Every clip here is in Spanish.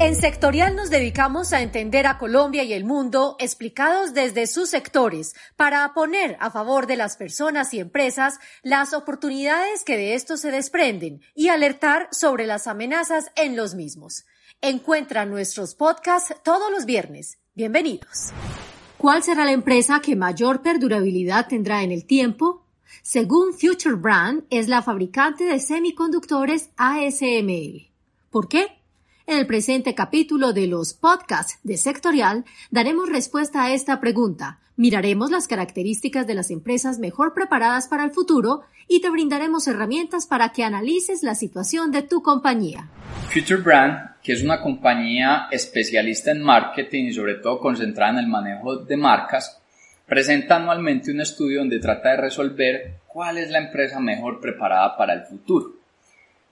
En Sectorial nos dedicamos a entender a Colombia y el mundo explicados desde sus sectores para poner a favor de las personas y empresas las oportunidades que de esto se desprenden y alertar sobre las amenazas en los mismos. Encuentra nuestros podcasts todos los viernes. Bienvenidos. ¿Cuál será la empresa que mayor perdurabilidad tendrá en el tiempo? Según Future Brand, es la fabricante de semiconductores ASML. ¿Por qué? En el presente capítulo de los podcasts de Sectorial daremos respuesta a esta pregunta, miraremos las características de las empresas mejor preparadas para el futuro y te brindaremos herramientas para que analices la situación de tu compañía. Future Brand, que es una compañía especialista en marketing y sobre todo concentrada en el manejo de marcas, presenta anualmente un estudio donde trata de resolver cuál es la empresa mejor preparada para el futuro.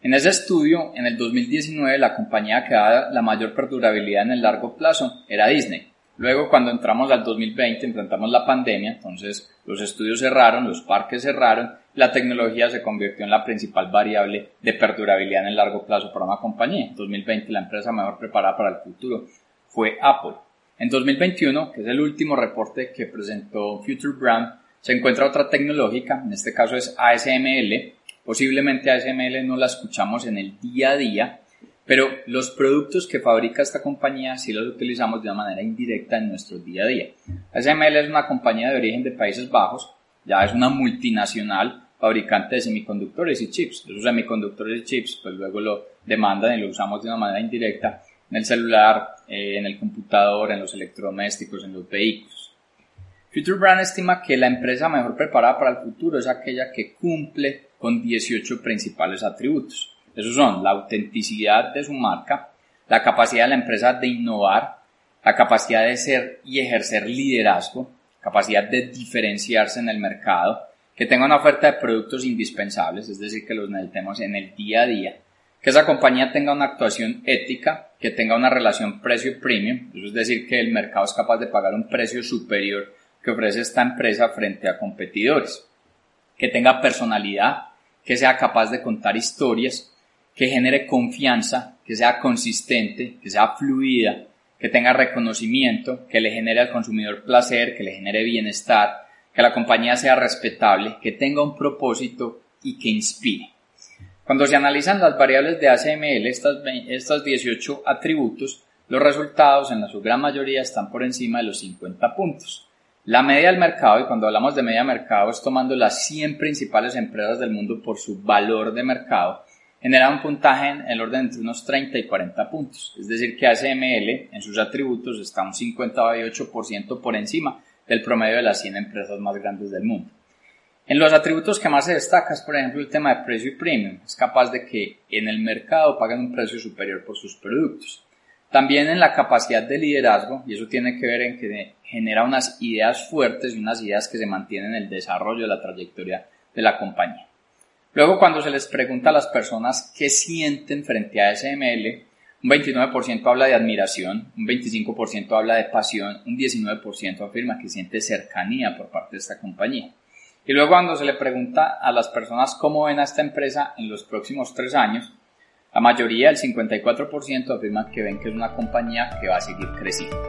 En ese estudio, en el 2019, la compañía que daba la mayor perdurabilidad en el largo plazo era Disney. Luego, cuando entramos al 2020, enfrentamos la pandemia, entonces los estudios cerraron, los parques cerraron, la tecnología se convirtió en la principal variable de perdurabilidad en el largo plazo para una compañía. En 2020, la empresa mejor preparada para el futuro fue Apple. En 2021, que es el último reporte que presentó Future Brand, se encuentra otra tecnológica, en este caso es ASML, Posiblemente ASML no la escuchamos en el día a día, pero los productos que fabrica esta compañía sí los utilizamos de una manera indirecta en nuestro día a día. ASML es una compañía de origen de Países Bajos, ya es una multinacional fabricante de semiconductores y chips. Esos semiconductores y chips pues luego lo demandan y lo usamos de una manera indirecta en el celular, eh, en el computador, en los electrodomésticos, en los vehículos. Future Brand estima que la empresa mejor preparada para el futuro es aquella que cumple con 18 principales atributos. Esos son la autenticidad de su marca, la capacidad de la empresa de innovar, la capacidad de ser y ejercer liderazgo, capacidad de diferenciarse en el mercado, que tenga una oferta de productos indispensables, es decir, que los necesitemos en el día a día, que esa compañía tenga una actuación ética, que tenga una relación precio-premium, eso es decir, que el mercado es capaz de pagar un precio superior que ofrece esta empresa frente a competidores, que tenga personalidad, que sea capaz de contar historias, que genere confianza, que sea consistente, que sea fluida, que tenga reconocimiento, que le genere al consumidor placer, que le genere bienestar, que la compañía sea respetable, que tenga un propósito y que inspire. Cuando se analizan las variables de ACML, estas, estos 18 atributos, los resultados en la su gran mayoría están por encima de los 50 puntos. La media del mercado, y cuando hablamos de media mercado es tomando las 100 principales empresas del mundo por su valor de mercado, genera un puntaje en el orden entre unos 30 y 40 puntos. Es decir, que ACML en sus atributos está un 58% por encima del promedio de las 100 empresas más grandes del mundo. En los atributos que más se destaca es, por ejemplo, el tema de precio y premium. Es capaz de que en el mercado paguen un precio superior por sus productos. También en la capacidad de liderazgo, y eso tiene que ver en que genera unas ideas fuertes y unas ideas que se mantienen en el desarrollo de la trayectoria de la compañía. Luego, cuando se les pregunta a las personas qué sienten frente a SML, un 29% habla de admiración, un 25% habla de pasión, un 19% afirma que siente cercanía por parte de esta compañía. Y luego cuando se le pregunta a las personas cómo ven a esta empresa en los próximos tres años, la mayoría, el 54%, afirma que ven que es una compañía que va a seguir creciendo.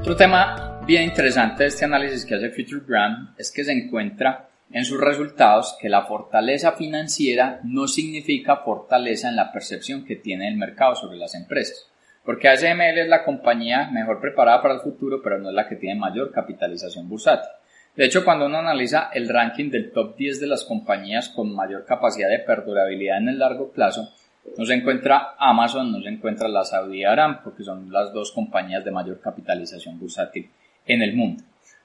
Otro tema bien interesante de este análisis que hace Future Brand es que se encuentra en sus resultados que la fortaleza financiera no significa fortaleza en la percepción que tiene el mercado sobre las empresas. Porque ASML es la compañía mejor preparada para el futuro, pero no es la que tiene mayor capitalización bursátil. De hecho, cuando uno analiza el ranking del top 10 de las compañías con mayor capacidad de perdurabilidad en el largo plazo, no se encuentra Amazon, no se encuentra la Saudi Aramco, que son las dos compañías de mayor capitalización bursátil en el mundo.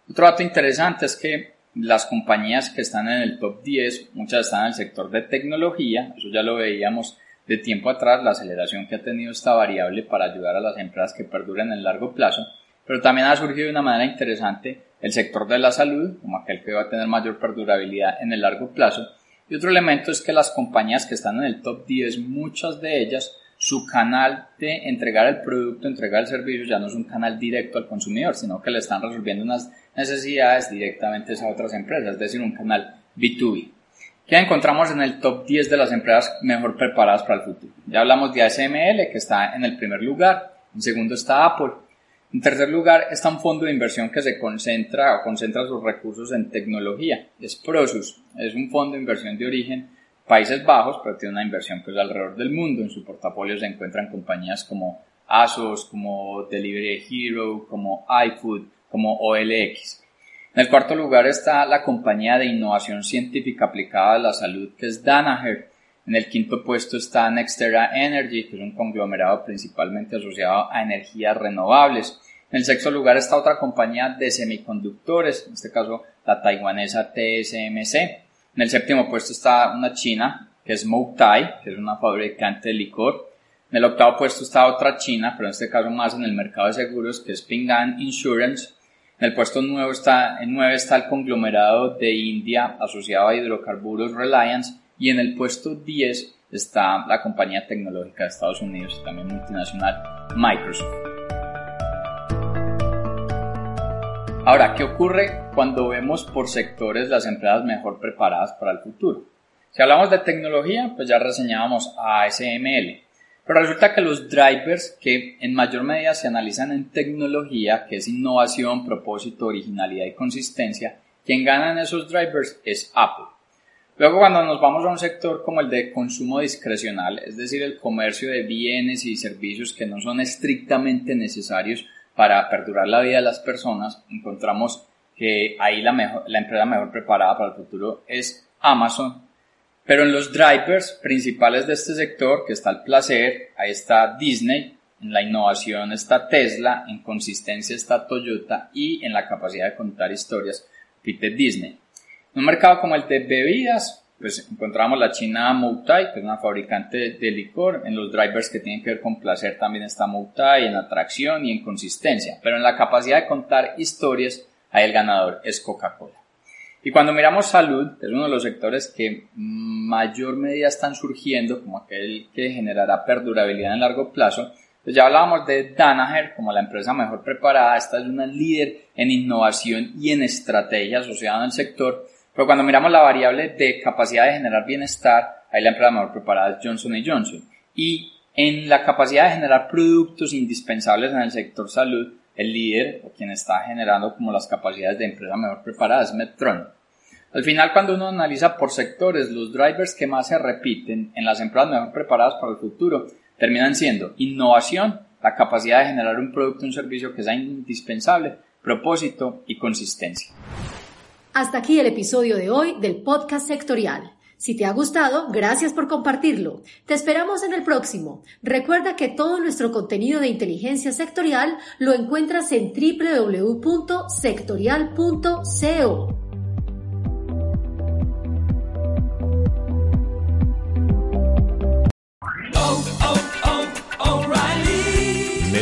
Otro dato interesante es que las compañías que están en el top 10, muchas están en el sector de tecnología, eso ya lo veíamos de tiempo atrás, la aceleración que ha tenido esta variable para ayudar a las empresas que perduren en el largo plazo, pero también ha surgido de una manera interesante el sector de la salud, como aquel que va a tener mayor perdurabilidad en el largo plazo, y otro elemento es que las compañías que están en el top 10, muchas de ellas, su canal de entregar el producto, entregar el servicio, ya no es un canal directo al consumidor, sino que le están resolviendo unas necesidades directamente a otras empresas, es decir, un canal B2B. ¿Qué encontramos en el top 10 de las empresas mejor preparadas para el futuro? Ya hablamos de ASML, que está en el primer lugar. En segundo está Apple. En tercer lugar está un fondo de inversión que se concentra o concentra sus recursos en tecnología. Es Prosus. Es un fondo de inversión de origen Países Bajos, pero tiene una inversión que es alrededor del mundo. En su portafolio se encuentran compañías como Asos, como Delivery Hero, como iFood, como OLX. En el cuarto lugar está la compañía de innovación científica aplicada a la salud que es Danaher. En el quinto puesto está Nextera Energy, que es un conglomerado principalmente asociado a energías renovables. En el sexto lugar está otra compañía de semiconductores, en este caso la taiwanesa TSMC. En el séptimo puesto está una china, que es Moutai, que es una fabricante de licor. En el octavo puesto está otra china, pero en este caso más en el mercado de seguros, que es Ping An Insurance. En el puesto 9 está, en 9 está el conglomerado de India asociado a hidrocarburos Reliance y en el puesto 10 está la compañía tecnológica de Estados Unidos, también multinacional, Microsoft. Ahora, ¿qué ocurre cuando vemos por sectores las empresas mejor preparadas para el futuro? Si hablamos de tecnología, pues ya reseñábamos a ASML, pero resulta que los drivers que en mayor medida se analizan en tecnología, que es innovación, propósito, originalidad y consistencia, quien gana en esos drivers es Apple. Luego cuando nos vamos a un sector como el de consumo discrecional, es decir, el comercio de bienes y servicios que no son estrictamente necesarios para perdurar la vida de las personas, encontramos que ahí la, mejor, la empresa mejor preparada para el futuro es Amazon, pero en los drivers principales de este sector, que está el placer, ahí está Disney, en la innovación está Tesla, en consistencia está Toyota y en la capacidad de contar historias, Peter Disney. Un mercado como el de bebidas, pues encontramos la china Moutai, que es una fabricante de licor. En los drivers que tienen que ver con placer también está Moutai, en atracción y en consistencia. Pero en la capacidad de contar historias, ahí el ganador es Coca-Cola. Y cuando miramos salud, que es uno de los sectores que mayor medida están surgiendo como aquel que generará perdurabilidad en largo plazo, pues ya hablábamos de Danaher como la empresa mejor preparada, esta es una líder en innovación y en estrategia asociada al sector, pero cuando miramos la variable de capacidad de generar bienestar, ahí la empresa mejor preparada es Johnson Johnson. Y en la capacidad de generar productos indispensables en el sector salud, el líder o quien está generando como las capacidades de empresa mejor preparada es Medtronic. Al final, cuando uno analiza por sectores, los drivers que más se repiten en las empresas mejor preparadas para el futuro terminan siendo innovación, la capacidad de generar un producto o un servicio que sea indispensable, propósito y consistencia. Hasta aquí el episodio de hoy del podcast sectorial. Si te ha gustado, gracias por compartirlo. Te esperamos en el próximo. Recuerda que todo nuestro contenido de inteligencia sectorial lo encuentras en www.sectorial.co.